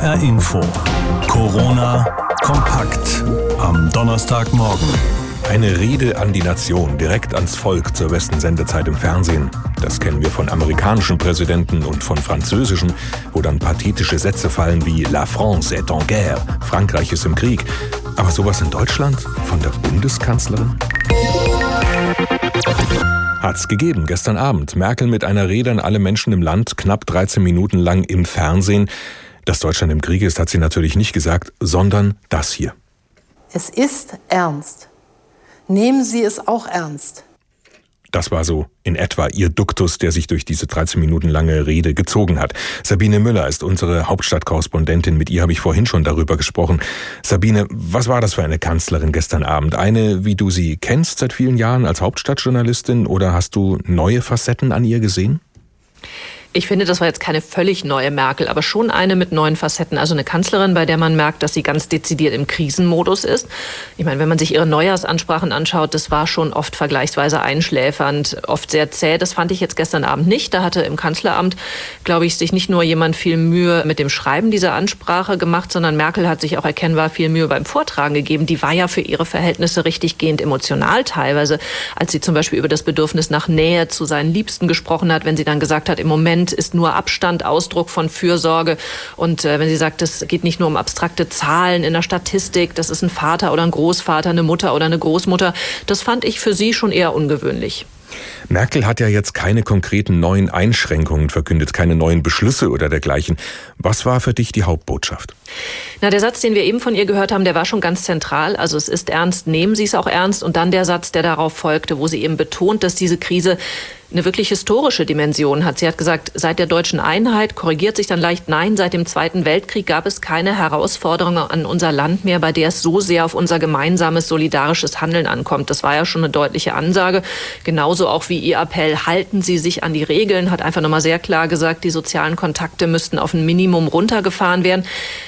HR Info. Corona kompakt am Donnerstagmorgen. Eine Rede an die Nation, direkt ans Volk zur besten Sendezeit im Fernsehen. Das kennen wir von amerikanischen Präsidenten und von französischen, wo dann pathetische Sätze fallen wie La France est en guerre, Frankreich ist im Krieg. Aber sowas in Deutschland von der Bundeskanzlerin? Hat's gegeben gestern Abend. Merkel mit einer Rede an alle Menschen im Land, knapp 13 Minuten lang im Fernsehen. Dass Deutschland im Krieg ist, hat sie natürlich nicht gesagt, sondern das hier. Es ist ernst. Nehmen Sie es auch ernst. Das war so in etwa ihr Duktus, der sich durch diese 13 Minuten lange Rede gezogen hat. Sabine Müller ist unsere Hauptstadtkorrespondentin. Mit ihr habe ich vorhin schon darüber gesprochen. Sabine, was war das für eine Kanzlerin gestern Abend? Eine, wie du sie kennst seit vielen Jahren als Hauptstadtjournalistin oder hast du neue Facetten an ihr gesehen? Ich finde, das war jetzt keine völlig neue Merkel, aber schon eine mit neuen Facetten. Also eine Kanzlerin, bei der man merkt, dass sie ganz dezidiert im Krisenmodus ist. Ich meine, wenn man sich ihre Neujahrsansprachen anschaut, das war schon oft vergleichsweise einschläfernd, oft sehr zäh. Das fand ich jetzt gestern Abend nicht. Da hatte im Kanzleramt, glaube ich, sich nicht nur jemand viel Mühe mit dem Schreiben dieser Ansprache gemacht, sondern Merkel hat sich auch erkennbar viel Mühe beim Vortragen gegeben. Die war ja für ihre Verhältnisse richtig gehend emotional teilweise, als sie zum Beispiel über das Bedürfnis nach Nähe zu seinen Liebsten gesprochen hat, wenn sie dann gesagt hat, im Moment Moment ist nur Abstand Ausdruck von Fürsorge. Und äh, wenn sie sagt, es geht nicht nur um abstrakte Zahlen in der Statistik, das ist ein Vater oder ein Großvater, eine Mutter oder eine Großmutter, das fand ich für sie schon eher ungewöhnlich. Merkel hat ja jetzt keine konkreten neuen Einschränkungen verkündet, keine neuen Beschlüsse oder dergleichen. Was war für dich die Hauptbotschaft? Na, der Satz, den wir eben von ihr gehört haben, der war schon ganz zentral. Also es ist ernst, nehmen Sie es auch ernst. Und dann der Satz, der darauf folgte, wo sie eben betont, dass diese Krise eine wirklich historische Dimension hat. Sie hat gesagt, seit der deutschen Einheit, korrigiert sich dann leicht, nein, seit dem Zweiten Weltkrieg gab es keine Herausforderung an unser Land mehr, bei der es so sehr auf unser gemeinsames solidarisches Handeln ankommt. Das war ja schon eine deutliche Ansage. Genauso auch wie ihr Appell, halten Sie sich an die Regeln, hat einfach nochmal sehr klar gesagt, die sozialen Kontakte müssten auf ein Minimum runtergefahren werden.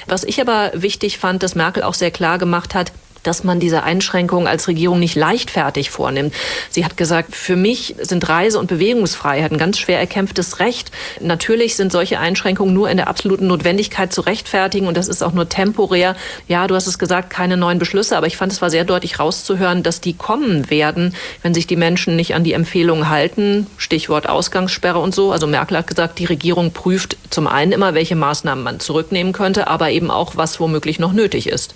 Was ich aber wichtig fand, dass Merkel auch sehr klar gemacht hat, dass man diese Einschränkungen als Regierung nicht leichtfertig vornimmt. Sie hat gesagt, für mich sind Reise- und Bewegungsfreiheit ein ganz schwer erkämpftes Recht. Natürlich sind solche Einschränkungen nur in der absoluten Notwendigkeit zu rechtfertigen und das ist auch nur temporär. Ja, du hast es gesagt, keine neuen Beschlüsse, aber ich fand, es war sehr deutlich rauszuhören, dass die kommen werden, wenn sich die Menschen nicht an die Empfehlungen halten. Stichwort Ausgangssperre und so. Also Merkel hat gesagt, die Regierung prüft zum einen immer, welche Maßnahmen man zurücknehmen könnte, aber eben auch, was womöglich noch nötig ist.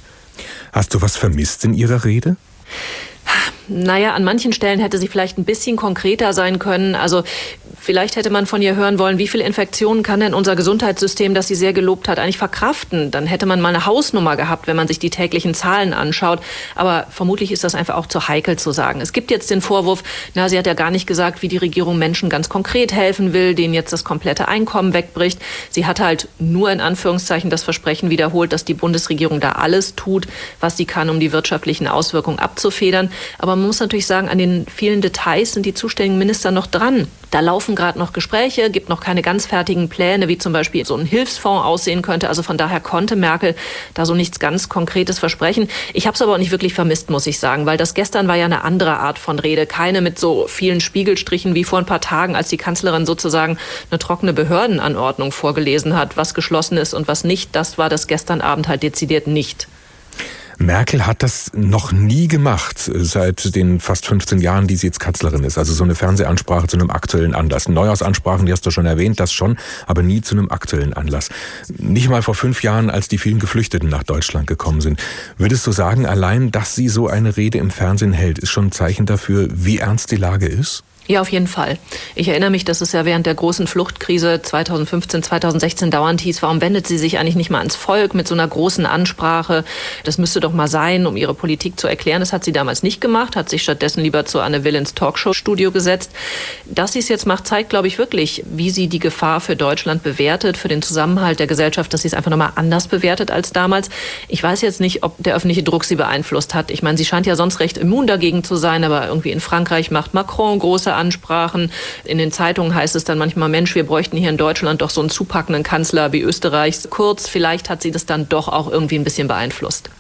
Hast du was vermisst in ihrer Rede? Naja, an manchen Stellen hätte sie vielleicht ein bisschen konkreter sein können. Also Vielleicht hätte man von ihr hören wollen, wie viele Infektionen kann denn unser Gesundheitssystem, das sie sehr gelobt hat, eigentlich verkraften? Dann hätte man mal eine Hausnummer gehabt, wenn man sich die täglichen Zahlen anschaut. Aber vermutlich ist das einfach auch zu heikel zu sagen. Es gibt jetzt den Vorwurf, na, sie hat ja gar nicht gesagt, wie die Regierung Menschen ganz konkret helfen will, denen jetzt das komplette Einkommen wegbricht. Sie hat halt nur in Anführungszeichen das Versprechen wiederholt, dass die Bundesregierung da alles tut, was sie kann, um die wirtschaftlichen Auswirkungen abzufedern. Aber man muss natürlich sagen, an den vielen Details sind die zuständigen Minister noch dran. Da laufen gerade noch Gespräche, gibt noch keine ganz fertigen Pläne, wie zum Beispiel so ein Hilfsfonds aussehen könnte. Also von daher konnte Merkel da so nichts ganz Konkretes versprechen. Ich habe es aber auch nicht wirklich vermisst, muss ich sagen, weil das gestern war ja eine andere Art von Rede. Keine mit so vielen Spiegelstrichen wie vor ein paar Tagen, als die Kanzlerin sozusagen eine trockene Behördenanordnung vorgelesen hat, was geschlossen ist und was nicht. Das war das gestern Abend halt dezidiert nicht. Merkel hat das noch nie gemacht, seit den fast 15 Jahren, die sie jetzt Kanzlerin ist. Also so eine Fernsehansprache zu einem aktuellen Anlass. Neujahrsansprachen, die hast du schon erwähnt, das schon, aber nie zu einem aktuellen Anlass. Nicht mal vor fünf Jahren, als die vielen Geflüchteten nach Deutschland gekommen sind. Würdest du sagen, allein, dass sie so eine Rede im Fernsehen hält, ist schon ein Zeichen dafür, wie ernst die Lage ist? Ja, auf jeden Fall. Ich erinnere mich, dass es ja während der großen Fluchtkrise 2015, 2016 dauernd hieß, warum wendet sie sich eigentlich nicht mal ans Volk mit so einer großen Ansprache? Das müsste doch mal sein, um ihre Politik zu erklären. Das hat sie damals nicht gemacht, hat sich stattdessen lieber zu Anne Will ins Talkshow-Studio gesetzt. Dass sie es jetzt macht, zeigt, glaube ich, wirklich, wie sie die Gefahr für Deutschland bewertet, für den Zusammenhalt der Gesellschaft, dass sie es einfach nochmal anders bewertet als damals. Ich weiß jetzt nicht, ob der öffentliche Druck sie beeinflusst hat. Ich meine, sie scheint ja sonst recht immun dagegen zu sein, aber irgendwie in Frankreich macht Macron große Ansprachen. In den Zeitungen heißt es dann manchmal, Mensch, wir bräuchten hier in Deutschland doch so einen zupackenden Kanzler wie Österreichs. Kurz, vielleicht hat sie das dann doch auch irgendwie ein bisschen beeinflusst.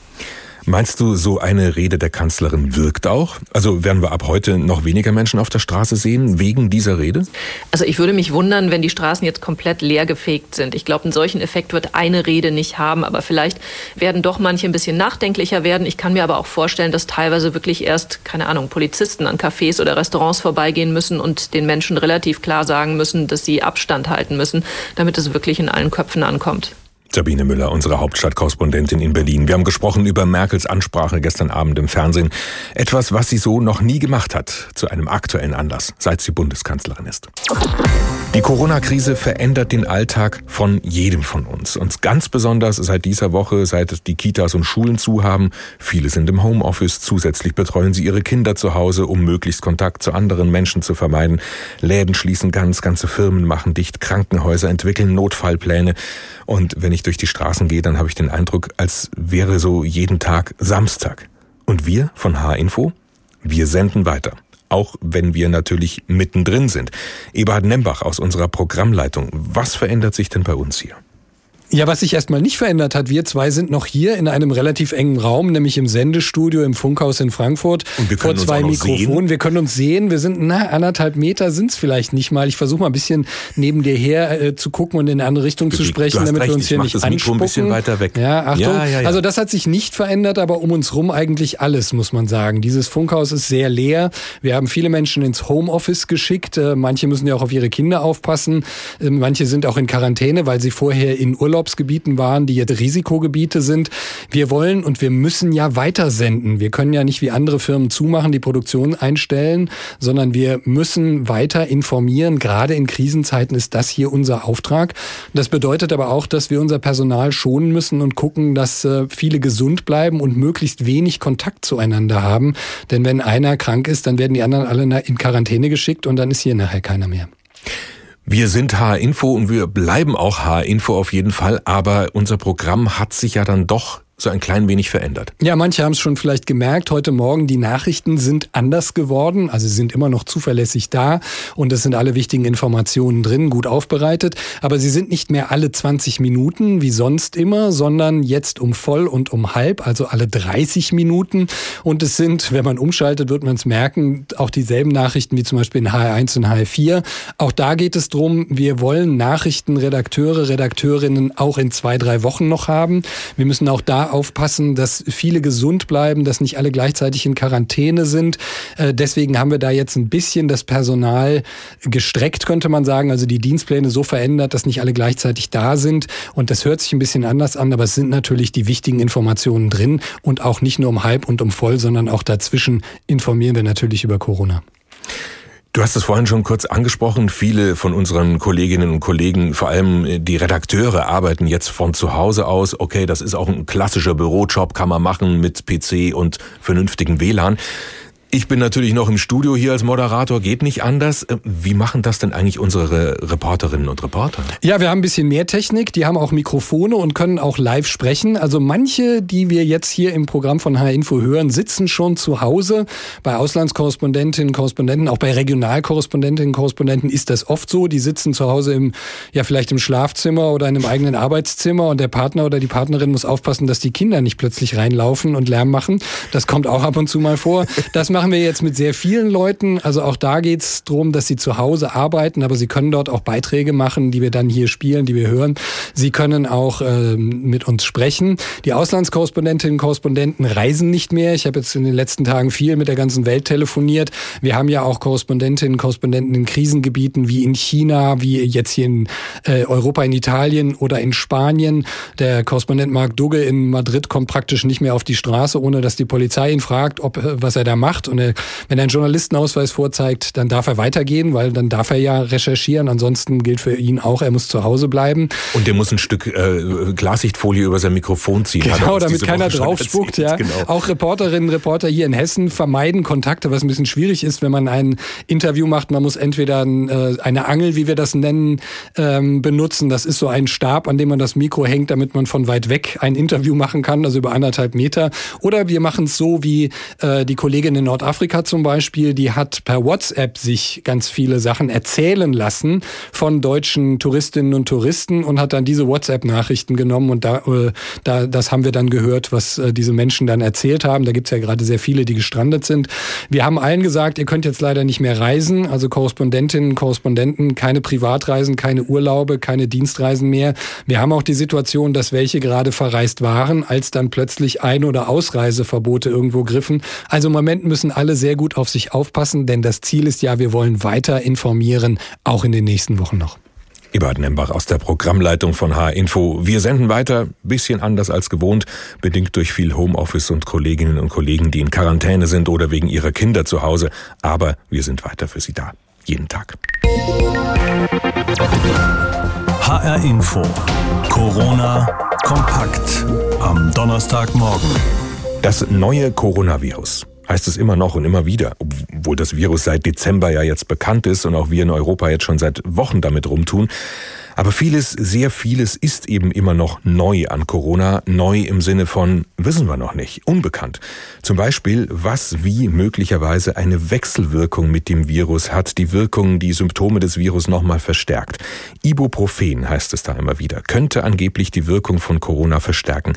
Meinst du, so eine Rede der Kanzlerin wirkt auch? Also werden wir ab heute noch weniger Menschen auf der Straße sehen wegen dieser Rede? Also ich würde mich wundern, wenn die Straßen jetzt komplett leer gefegt sind. Ich glaube, einen solchen Effekt wird eine Rede nicht haben, aber vielleicht werden doch manche ein bisschen nachdenklicher werden. Ich kann mir aber auch vorstellen, dass teilweise wirklich erst, keine Ahnung, Polizisten an Cafés oder Restaurants vorbeigehen müssen und den Menschen relativ klar sagen müssen, dass sie Abstand halten müssen, damit es wirklich in allen Köpfen ankommt. Sabine Müller, unsere Hauptstadtkorrespondentin in Berlin. Wir haben gesprochen über Merkels Ansprache gestern Abend im Fernsehen. Etwas, was sie so noch nie gemacht hat, zu einem aktuellen Anlass, seit sie Bundeskanzlerin ist. Die Corona-Krise verändert den Alltag von jedem von uns. Und ganz besonders seit dieser Woche, seit die Kitas und Schulen zu haben. Viele sind im Homeoffice. Zusätzlich betreuen sie ihre Kinder zu Hause, um möglichst Kontakt zu anderen Menschen zu vermeiden. Läden schließen ganz, ganze Firmen machen dicht, Krankenhäuser entwickeln Notfallpläne. Und wenn ich durch die Straßen gehe, dann habe ich den Eindruck, als wäre so jeden Tag Samstag. Und wir von H-Info, wir senden weiter. Auch wenn wir natürlich mittendrin sind. Eberhard Nembach aus unserer Programmleitung. Was verändert sich denn bei uns hier? Ja, was sich erstmal nicht verändert hat, wir zwei sind noch hier in einem relativ engen Raum, nämlich im Sendestudio im Funkhaus in Frankfurt Und wir vor zwei Mikrofonen. Sehen. Wir können uns sehen, wir sind na, anderthalb Meter sind es vielleicht nicht mal. Ich versuche mal ein bisschen neben dir her äh, zu gucken und in eine andere Richtung zu sprechen, damit recht. wir uns hier ich nicht das anspucken. Mikro ein bisschen weiter weg. Ja, Achtung. Ja, ja, ja. Also das hat sich nicht verändert, aber um uns rum eigentlich alles, muss man sagen. Dieses Funkhaus ist sehr leer. Wir haben viele Menschen ins Homeoffice geschickt. Äh, Manche müssen ja auch auf ihre Kinder aufpassen. Äh, Manche sind auch in Quarantäne, weil sie vorher in Urlaubsgebieten waren, die jetzt Risikogebiete sind. Wir wollen und wir müssen ja weitersenden. Wir können ja nicht wie andere Firmen zumachen, die Produktion einstellen, sondern wir müssen weiter informieren. Gerade in Krisenzeiten ist das hier unser Auftrag. Das bedeutet aber auch, dass wir unser Personal schonen müssen und gucken, dass äh, viele gesund bleiben und möglichst wenig Kontakt zueinander haben. Denn wenn einer krank ist, dann werden die anderen alle in Quarantäne geschickt und dann ist hier nachher keiner mehr. Wir sind H-Info und wir bleiben auch H-Info auf jeden Fall, aber unser Programm hat sich ja dann doch so ein klein wenig verändert. Ja, manche haben es schon vielleicht gemerkt. Heute Morgen, die Nachrichten sind anders geworden. Also sind immer noch zuverlässig da und es sind alle wichtigen Informationen drin, gut aufbereitet. Aber sie sind nicht mehr alle 20 Minuten wie sonst immer, sondern jetzt um voll und um halb, also alle 30 Minuten. Und es sind, wenn man umschaltet, wird man es merken, auch dieselben Nachrichten wie zum Beispiel in HR1 und HR4. Auch da geht es drum, wir wollen Nachrichtenredakteure, Redakteurinnen auch in zwei, drei Wochen noch haben. Wir müssen auch da aufpassen, dass viele gesund bleiben, dass nicht alle gleichzeitig in Quarantäne sind. Äh, deswegen haben wir da jetzt ein bisschen das Personal gestreckt, könnte man sagen. Also die Dienstpläne so verändert, dass nicht alle gleichzeitig da sind. Und das hört sich ein bisschen anders an, aber es sind natürlich die wichtigen Informationen drin und auch nicht nur um halb und um voll, sondern auch dazwischen informieren wir natürlich über Corona. Du hast es vorhin schon kurz angesprochen. Viele von unseren Kolleginnen und Kollegen, vor allem die Redakteure, arbeiten jetzt von zu Hause aus. Okay, das ist auch ein klassischer Bürojob, kann man machen mit PC und vernünftigen WLAN. Ich bin natürlich noch im Studio hier als Moderator, geht nicht anders. Äh, Wie machen das denn eigentlich unsere Reporterinnen und Reporter? Ja, wir haben ein bisschen mehr Technik. Die haben auch Mikrofone und können auch live sprechen. Also manche, die wir jetzt hier im Programm von H-Info hören, sitzen schon zu Hause. Bei Auslandskorrespondentinnen, Korrespondenten, auch bei Regionalkorrespondentinnen, Korrespondenten ist das oft so. Die sitzen zu Hause im, ja, vielleicht im Schlafzimmer oder in einem eigenen Arbeitszimmer und der Partner oder die Partnerin muss aufpassen, dass die Kinder nicht plötzlich reinlaufen und Lärm machen. Das kommt auch ab und zu mal vor. Das machen wir jetzt mit sehr vielen Leuten. Also auch da geht es darum, dass sie zu Hause arbeiten, aber sie können dort auch Beiträge machen, die wir dann hier spielen, die wir hören. Sie können auch ähm, mit uns sprechen. Die Auslandskorrespondentinnen und Korrespondenten reisen nicht mehr. Ich habe jetzt in den letzten Tagen viel mit der ganzen Welt telefoniert. Wir haben ja auch Korrespondentinnen und Korrespondenten in Krisengebieten wie in China, wie jetzt hier in äh, Europa, in Italien oder in Spanien. Der Korrespondent Marc Dugge in Madrid kommt praktisch nicht mehr auf die Straße, ohne dass die Polizei ihn fragt, ob äh, was er da macht. Und er, wenn er einen Journalistenausweis vorzeigt, dann darf er weitergehen, weil dann darf er ja recherchieren. Ansonsten gilt für ihn auch, er muss zu Hause bleiben. Und der muss ein Stück äh, Glassichtfolie über sein Mikrofon ziehen. Genau, damit keiner draufspuckt. Ja. Genau. Auch Reporterinnen, Reporter hier in Hessen vermeiden Kontakte, was ein bisschen schwierig ist, wenn man ein Interview macht. Man muss entweder äh, eine Angel, wie wir das nennen, ähm, benutzen. Das ist so ein Stab, an dem man das Mikro hängt, damit man von weit weg ein Interview machen kann, also über anderthalb Meter. Oder wir machen es so wie äh, die Kollegin in Nordafrika zum Beispiel, die hat per WhatsApp sich ganz viele Sachen erzählen lassen von deutschen Touristinnen und Touristen und hat dann diese WhatsApp-Nachrichten genommen und da, äh, da, das haben wir dann gehört, was äh, diese Menschen dann erzählt haben. Da gibt's ja gerade sehr viele, die gestrandet sind. Wir haben allen gesagt, ihr könnt jetzt leider nicht mehr reisen, also Korrespondentinnen, Korrespondenten, keine Privatreisen, keine Urlaube, keine Dienstreisen mehr. Wir haben auch die Situation, dass welche gerade verreist waren, als dann plötzlich Ein- oder Ausreiseverbote irgendwo griffen. Also im Moment müssen alle sehr gut auf sich aufpassen, denn das Ziel ist ja, wir wollen weiter informieren, auch in den nächsten Wochen noch. Eberhard Nembach aus der Programmleitung von H-Info. Wir senden weiter, bisschen anders als gewohnt, bedingt durch viel Homeoffice und Kolleginnen und Kollegen, die in Quarantäne sind oder wegen ihrer Kinder zu Hause. Aber wir sind weiter für Sie da. Jeden Tag. HR Info. Corona kompakt am Donnerstagmorgen. Das neue Coronavirus heißt es immer noch und immer wieder, obwohl das Virus seit Dezember ja jetzt bekannt ist und auch wir in Europa jetzt schon seit Wochen damit rumtun. Aber vieles, sehr vieles ist eben immer noch neu an Corona. Neu im Sinne von, wissen wir noch nicht, unbekannt. Zum Beispiel, was wie möglicherweise eine Wechselwirkung mit dem Virus hat, die Wirkung, die Symptome des Virus nochmal verstärkt. Ibuprofen heißt es da immer wieder, könnte angeblich die Wirkung von Corona verstärken.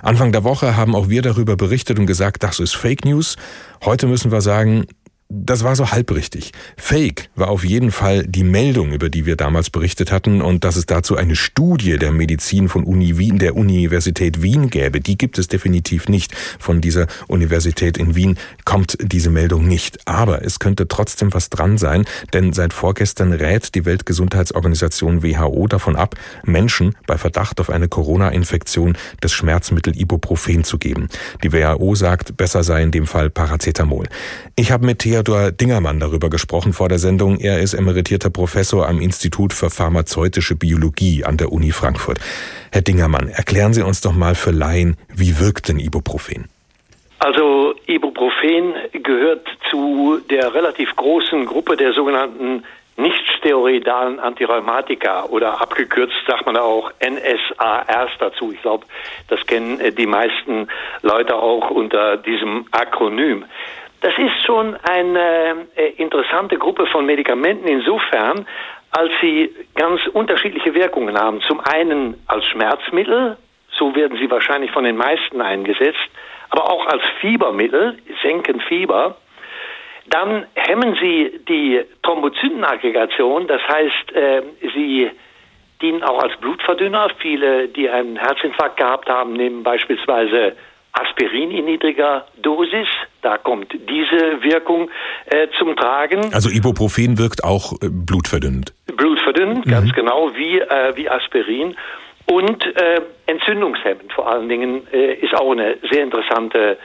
Anfang der Woche haben auch wir darüber berichtet und gesagt, das ist Fake News. Heute müssen wir sagen, das war so halbrichtig. Fake war auf jeden Fall die Meldung, über die wir damals berichtet hatten und dass es dazu eine Studie der Medizin von Uni Wien, der Universität Wien gäbe. Die gibt es definitiv nicht. Von dieser Universität in Wien kommt diese Meldung nicht. Aber es könnte trotzdem was dran sein, denn seit vorgestern rät die Weltgesundheitsorganisation WHO davon ab, Menschen bei Verdacht auf eine Corona-Infektion das Schmerzmittel Ibuprofen zu geben. Die WHO sagt, besser sei in dem Fall Paracetamol. Ich habe mit Thea Theodor Dingermann darüber gesprochen vor der Sendung. Er ist emeritierter Professor am Institut für pharmazeutische Biologie an der Uni Frankfurt. Herr Dingermann, erklären Sie uns doch mal für Laien, wie wirkt denn Ibuprofen? Also Ibuprofen gehört zu der relativ großen Gruppe der sogenannten nicht-steroidalen Antirheumatika oder abgekürzt sagt man auch NSARs dazu. Ich glaube, das kennen die meisten Leute auch unter diesem Akronym. Das ist schon eine äh, interessante Gruppe von Medikamenten insofern, als sie ganz unterschiedliche Wirkungen haben. Zum einen als Schmerzmittel, so werden sie wahrscheinlich von den meisten eingesetzt, aber auch als Fiebermittel, senken Fieber. Dann hemmen sie die Thrombozytenaggregation, das heißt, äh, sie dienen auch als Blutverdünner. Viele, die einen Herzinfarkt gehabt haben, nehmen beispielsweise Aspirin in niedriger Dosis. Da kommt diese Wirkung äh, zum Tragen. Also Ibuprofen wirkt auch äh, blutverdünnend. Blutverdünnend, mhm. ganz genau wie, äh, wie Aspirin. Und äh, entzündungshemmend vor allen Dingen äh, ist auch eine sehr interessante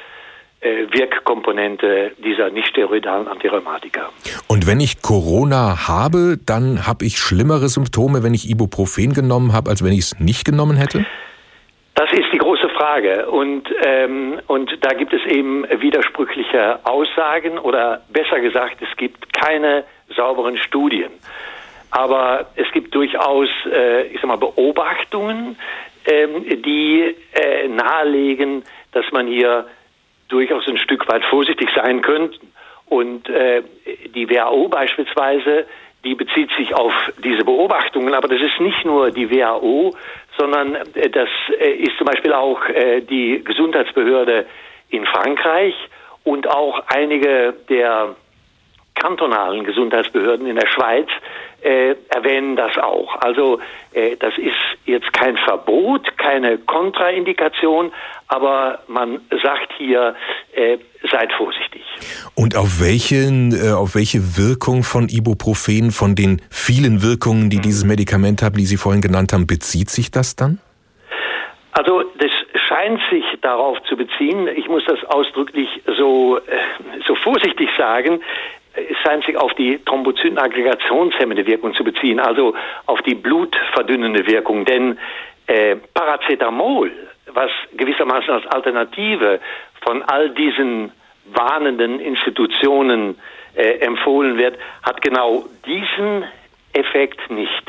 äh, Wirkkomponente dieser nicht-steroidalen Antirheumatika. Und wenn ich Corona habe, dann habe ich schlimmere Symptome, wenn ich Ibuprofen genommen habe, als wenn ich es nicht genommen hätte? Das ist die große Frage. Und, ähm, und da gibt es eben widersprüchliche Aussagen oder besser gesagt, es gibt keine sauberen Studien. Aber es gibt durchaus, äh, ich sag mal, Beobachtungen, ähm, die äh, nahelegen, dass man hier durchaus ein Stück weit vorsichtig sein könnte. Und äh, die WHO beispielsweise die bezieht sich auf diese Beobachtungen, aber das ist nicht nur die WHO, sondern äh, das äh, ist zum Beispiel auch äh, die Gesundheitsbehörde in Frankreich und auch einige der kantonalen Gesundheitsbehörden in der Schweiz äh, erwähnen das auch. Also äh, das ist jetzt kein Verbot, keine Kontraindikation, aber man sagt hier, äh, seid vorsichtig. Und auf welchen, äh, auf welche Wirkung von Ibuprofen, von den vielen Wirkungen, die dieses Medikament haben, die Sie vorhin genannt haben, bezieht sich das dann? Also das scheint sich darauf zu beziehen. Ich muss das ausdrücklich so, äh, so vorsichtig sagen scheint sich auf die Thrombozytenaggregationshemmende Wirkung zu beziehen, also auf die blutverdünnende Wirkung. Denn äh, Paracetamol, was gewissermaßen als Alternative von all diesen warnenden Institutionen äh, empfohlen wird, hat genau diesen Effekt nicht.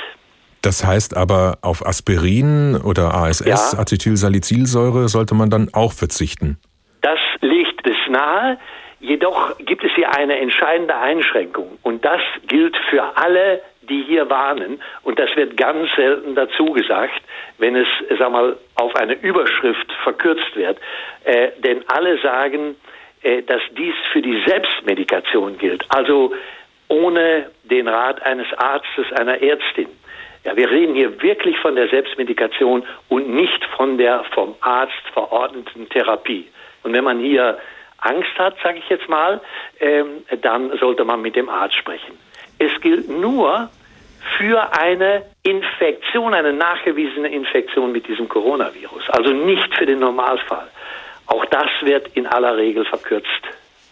Das heißt aber, auf Aspirin oder ASS, ja. Acetylsalicylsäure, sollte man dann auch verzichten. Das legt es nahe. Jedoch gibt es hier eine entscheidende Einschränkung und das gilt für alle, die hier warnen und das wird ganz selten dazu gesagt, wenn es, sag mal, auf eine Überschrift verkürzt wird. Äh, denn alle sagen, äh, dass dies für die Selbstmedikation gilt, also ohne den Rat eines Arztes, einer Ärztin. Ja, wir reden hier wirklich von der Selbstmedikation und nicht von der vom Arzt verordneten Therapie. Und wenn man hier Angst hat, sage ich jetzt mal, ähm, dann sollte man mit dem Arzt sprechen. Es gilt nur für eine Infektion, eine nachgewiesene Infektion mit diesem Coronavirus, also nicht für den Normalfall. Auch das wird in aller Regel verkürzt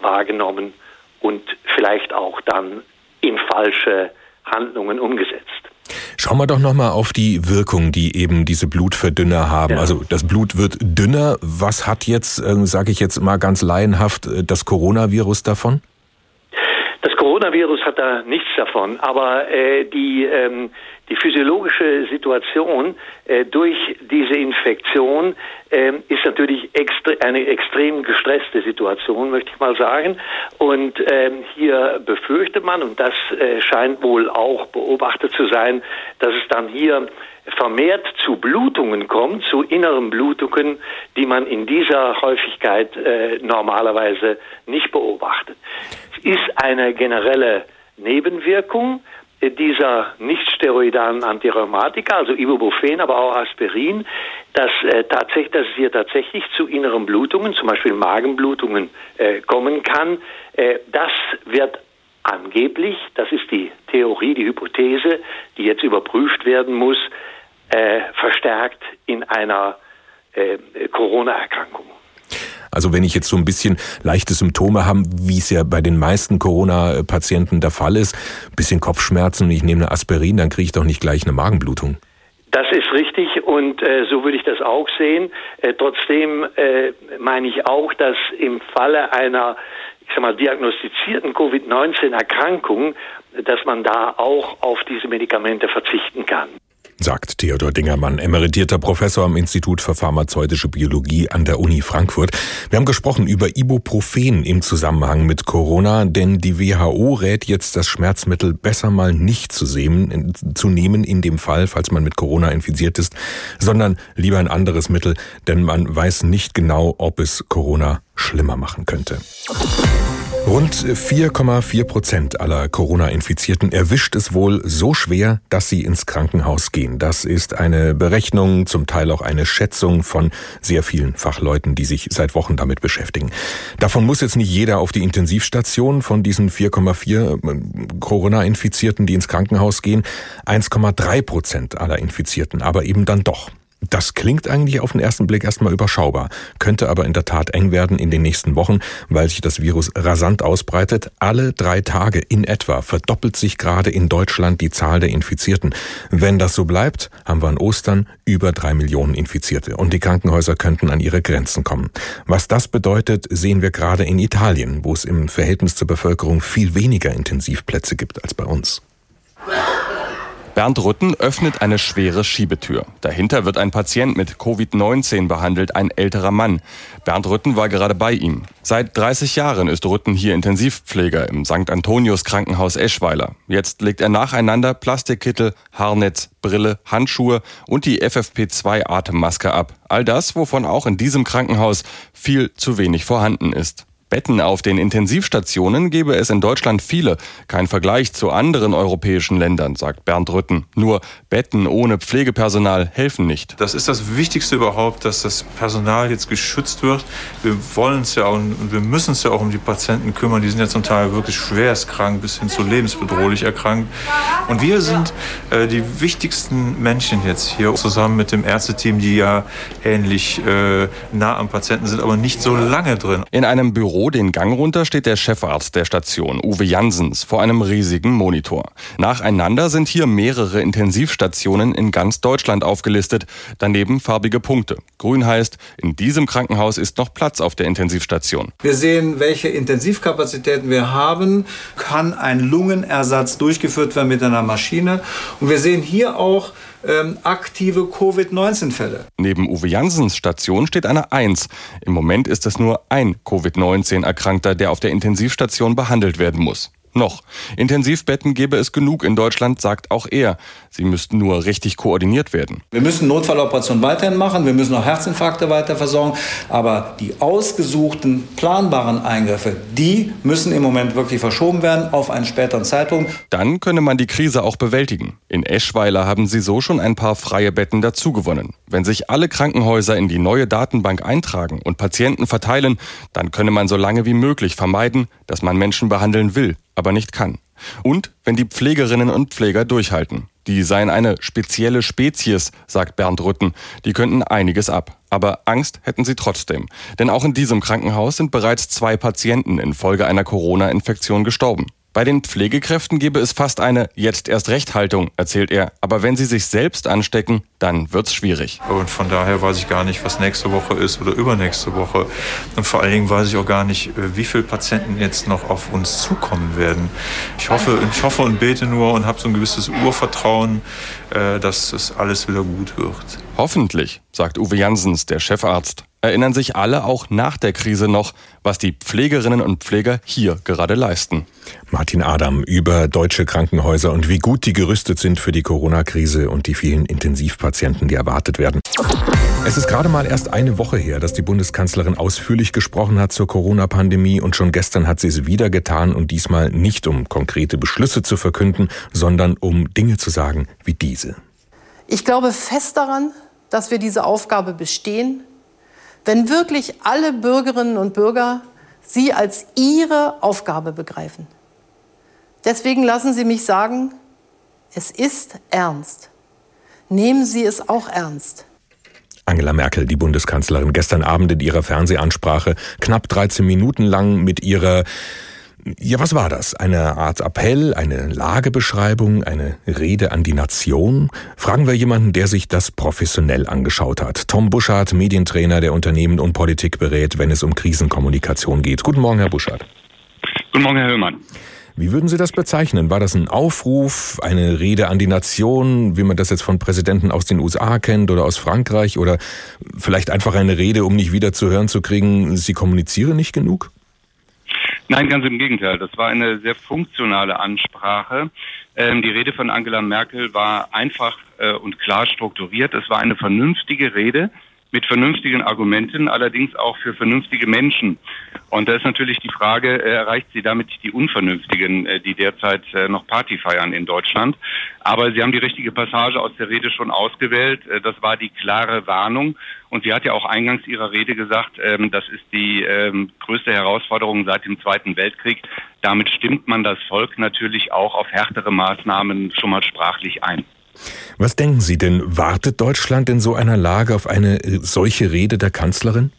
wahrgenommen und vielleicht auch dann in falsche Handlungen umgesetzt. Schauen wir doch nochmal auf die Wirkung, die eben diese Blutverdünner haben. Ja. Also das Blut wird dünner. Was hat jetzt, äh, sage ich jetzt mal ganz laienhaft, äh, das Coronavirus davon? Das Coronavirus hat da nichts davon, aber äh, die, ähm, die physiologische Situation äh, durch diese Infektion äh, ist natürlich extre eine extrem gestresste Situation, möchte ich mal sagen. Und ähm, hier befürchtet man, und das äh, scheint wohl auch beobachtet zu sein, dass es dann hier vermehrt zu Blutungen kommt, zu inneren Blutungen, die man in dieser Häufigkeit äh, normalerweise nicht beobachtet ist eine generelle Nebenwirkung dieser nicht steroidalen Antirheumatika, also Ibuprofen, aber auch Aspirin, dass, äh, tatsächlich, dass es hier tatsächlich zu inneren Blutungen, zum Beispiel Magenblutungen, äh, kommen kann. Äh, das wird angeblich, das ist die Theorie, die Hypothese, die jetzt überprüft werden muss, äh, verstärkt in einer äh, Corona-Erkrankung. Also wenn ich jetzt so ein bisschen leichte Symptome habe, wie es ja bei den meisten Corona-Patienten der Fall ist, bisschen Kopfschmerzen und ich nehme eine Aspirin, dann kriege ich doch nicht gleich eine Magenblutung. Das ist richtig und äh, so würde ich das auch sehen. Äh, trotzdem äh, meine ich auch, dass im Falle einer ich sag mal, diagnostizierten Covid-19-Erkrankung, dass man da auch auf diese Medikamente verzichten kann sagt Theodor Dingermann, emeritierter Professor am Institut für pharmazeutische Biologie an der Uni Frankfurt. Wir haben gesprochen über Ibuprofen im Zusammenhang mit Corona, denn die WHO rät jetzt, das Schmerzmittel besser mal nicht zu, sehen, zu nehmen in dem Fall, falls man mit Corona infiziert ist, sondern lieber ein anderes Mittel, denn man weiß nicht genau, ob es Corona schlimmer machen könnte. Rund 4,4 Prozent aller Corona-Infizierten erwischt es wohl so schwer, dass sie ins Krankenhaus gehen. Das ist eine Berechnung, zum Teil auch eine Schätzung von sehr vielen Fachleuten, die sich seit Wochen damit beschäftigen. Davon muss jetzt nicht jeder auf die Intensivstation von diesen 4,4 äh, Corona-Infizierten, die ins Krankenhaus gehen. 1,3 Prozent aller Infizierten, aber eben dann doch. Das klingt eigentlich auf den ersten Blick erstmal überschaubar, könnte aber in der Tat eng werden in den nächsten Wochen, weil sich das Virus rasant ausbreitet. Alle drei Tage in etwa verdoppelt sich gerade in Deutschland die Zahl der Infizierten. Wenn das so bleibt, haben wir an Ostern über drei Millionen Infizierte und die Krankenhäuser könnten an ihre Grenzen kommen. Was das bedeutet, sehen wir gerade in Italien, wo es im Verhältnis zur Bevölkerung viel weniger Intensivplätze gibt als bei uns. Bernd Rütten öffnet eine schwere Schiebetür. Dahinter wird ein Patient mit Covid-19 behandelt, ein älterer Mann. Bernd Rütten war gerade bei ihm. Seit 30 Jahren ist Rütten hier Intensivpfleger im St. Antonius Krankenhaus Eschweiler. Jetzt legt er nacheinander Plastikkittel, Haarnetz, Brille, Handschuhe und die FFP2 Atemmaske ab. All das, wovon auch in diesem Krankenhaus viel zu wenig vorhanden ist. Betten auf den Intensivstationen gebe es in Deutschland viele. Kein Vergleich zu anderen europäischen Ländern, sagt Bernd Rütten. Nur Betten ohne Pflegepersonal helfen nicht. Das ist das Wichtigste überhaupt, dass das Personal jetzt geschützt wird. Wir wollen es ja auch und wir müssen es ja auch um die Patienten kümmern. Die sind ja zum Teil wirklich schwerst krank bis hin zu lebensbedrohlich erkrankt. Und wir sind äh, die wichtigsten Menschen jetzt hier zusammen mit dem Ärzteteam, die ja ähnlich äh, nah am Patienten sind, aber nicht so lange drin. In einem Büro Büro den Gang runter steht der Chefarzt der Station, Uwe Jansens, vor einem riesigen Monitor. Nacheinander sind hier mehrere Intensivstationen in ganz Deutschland aufgelistet, daneben farbige Punkte. Grün heißt, in diesem Krankenhaus ist noch Platz auf der Intensivstation. Wir sehen, welche Intensivkapazitäten wir haben. Kann ein Lungenersatz durchgeführt werden mit einer Maschine. Und wir sehen hier auch, ähm, aktive Covid-19-Fälle. Neben Uwe Jansens Station steht eine Eins. Im Moment ist es nur ein Covid-19-Erkrankter, der auf der Intensivstation behandelt werden muss. Noch. Intensivbetten gäbe es genug in Deutschland, sagt auch er. Sie müssten nur richtig koordiniert werden. Wir müssen Notfalloperationen weiterhin machen, wir müssen auch Herzinfarkte weiter versorgen, aber die ausgesuchten, planbaren Eingriffe, die müssen im Moment wirklich verschoben werden auf einen späteren Zeitpunkt. Dann könne man die Krise auch bewältigen. In Eschweiler haben sie so schon ein paar freie Betten dazugewonnen. Wenn sich alle Krankenhäuser in die neue Datenbank eintragen und Patienten verteilen, dann könne man so lange wie möglich vermeiden, dass man Menschen behandeln will aber nicht kann. Und wenn die Pflegerinnen und Pfleger durchhalten. Die seien eine spezielle Spezies, sagt Bernd Rütten. Die könnten einiges ab. Aber Angst hätten sie trotzdem. Denn auch in diesem Krankenhaus sind bereits zwei Patienten infolge einer Corona-Infektion gestorben. Bei den Pflegekräften gebe es fast eine jetzt erst Recht Haltung, erzählt er. Aber wenn sie sich selbst anstecken, dann wird's schwierig. Und von daher weiß ich gar nicht, was nächste Woche ist oder übernächste Woche. Und vor allen Dingen weiß ich auch gar nicht, äh, wie viele Patienten jetzt noch auf uns zukommen werden. Ich hoffe, ich hoffe und bete nur und habe so ein gewisses Urvertrauen, äh, dass es alles wieder gut wird. Hoffentlich, sagt Uwe Jansens, der Chefarzt erinnern sich alle auch nach der Krise noch, was die Pflegerinnen und Pfleger hier gerade leisten. Martin Adam über deutsche Krankenhäuser und wie gut die gerüstet sind für die Corona-Krise und die vielen Intensivpatienten, die erwartet werden. Es ist gerade mal erst eine Woche her, dass die Bundeskanzlerin ausführlich gesprochen hat zur Corona-Pandemie und schon gestern hat sie es wieder getan und diesmal nicht um konkrete Beschlüsse zu verkünden, sondern um Dinge zu sagen wie diese. Ich glaube fest daran, dass wir diese Aufgabe bestehen, wenn wirklich alle Bürgerinnen und Bürger sie als ihre Aufgabe begreifen. Deswegen lassen Sie mich sagen, es ist ernst. Nehmen Sie es auch ernst. Angela Merkel, die Bundeskanzlerin, gestern Abend in ihrer Fernsehansprache knapp 13 Minuten lang mit ihrer ja, was war das? Eine Art Appell, eine Lagebeschreibung, eine Rede an die Nation? Fragen wir jemanden, der sich das professionell angeschaut hat. Tom Buschardt, Medientrainer, der Unternehmen und Politik berät, wenn es um Krisenkommunikation geht. Guten Morgen, Herr Buschardt. Guten Morgen, Herr Höllmann. Wie würden Sie das bezeichnen? War das ein Aufruf, eine Rede an die Nation, wie man das jetzt von Präsidenten aus den USA kennt oder aus Frankreich oder vielleicht einfach eine Rede, um nicht wieder zu hören zu kriegen, Sie kommunizieren nicht genug? Nein, ganz im Gegenteil. Das war eine sehr funktionale Ansprache. Ähm, die Rede von Angela Merkel war einfach äh, und klar strukturiert. Es war eine vernünftige Rede mit vernünftigen Argumenten, allerdings auch für vernünftige Menschen. Und da ist natürlich die Frage, äh, erreicht sie damit die Unvernünftigen, äh, die derzeit äh, noch Party feiern in Deutschland? Aber Sie haben die richtige Passage aus der Rede schon ausgewählt. Das war die klare Warnung. Und sie hat ja auch eingangs ihrer Rede gesagt, ähm, das ist die ähm, größte Herausforderung seit dem Zweiten Weltkrieg. Damit stimmt man das Volk natürlich auch auf härtere Maßnahmen schon mal sprachlich ein. Was denken Sie denn, wartet Deutschland in so einer Lage auf eine äh, solche Rede der Kanzlerin?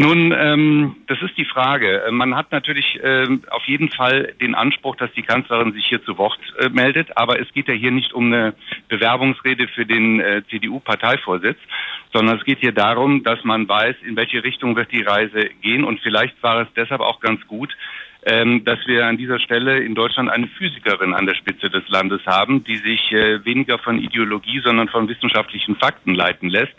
Nun, ähm, das ist die Frage. Man hat natürlich ähm, auf jeden Fall den Anspruch, dass die Kanzlerin sich hier zu Wort äh, meldet, aber es geht ja hier nicht um eine Bewerbungsrede für den äh, CDU-Parteivorsitz, sondern es geht hier darum, dass man weiß, in welche Richtung wird die Reise gehen und vielleicht war es deshalb auch ganz gut, ähm, dass wir an dieser Stelle in Deutschland eine Physikerin an der Spitze des Landes haben, die sich äh, weniger von Ideologie, sondern von wissenschaftlichen Fakten leiten lässt.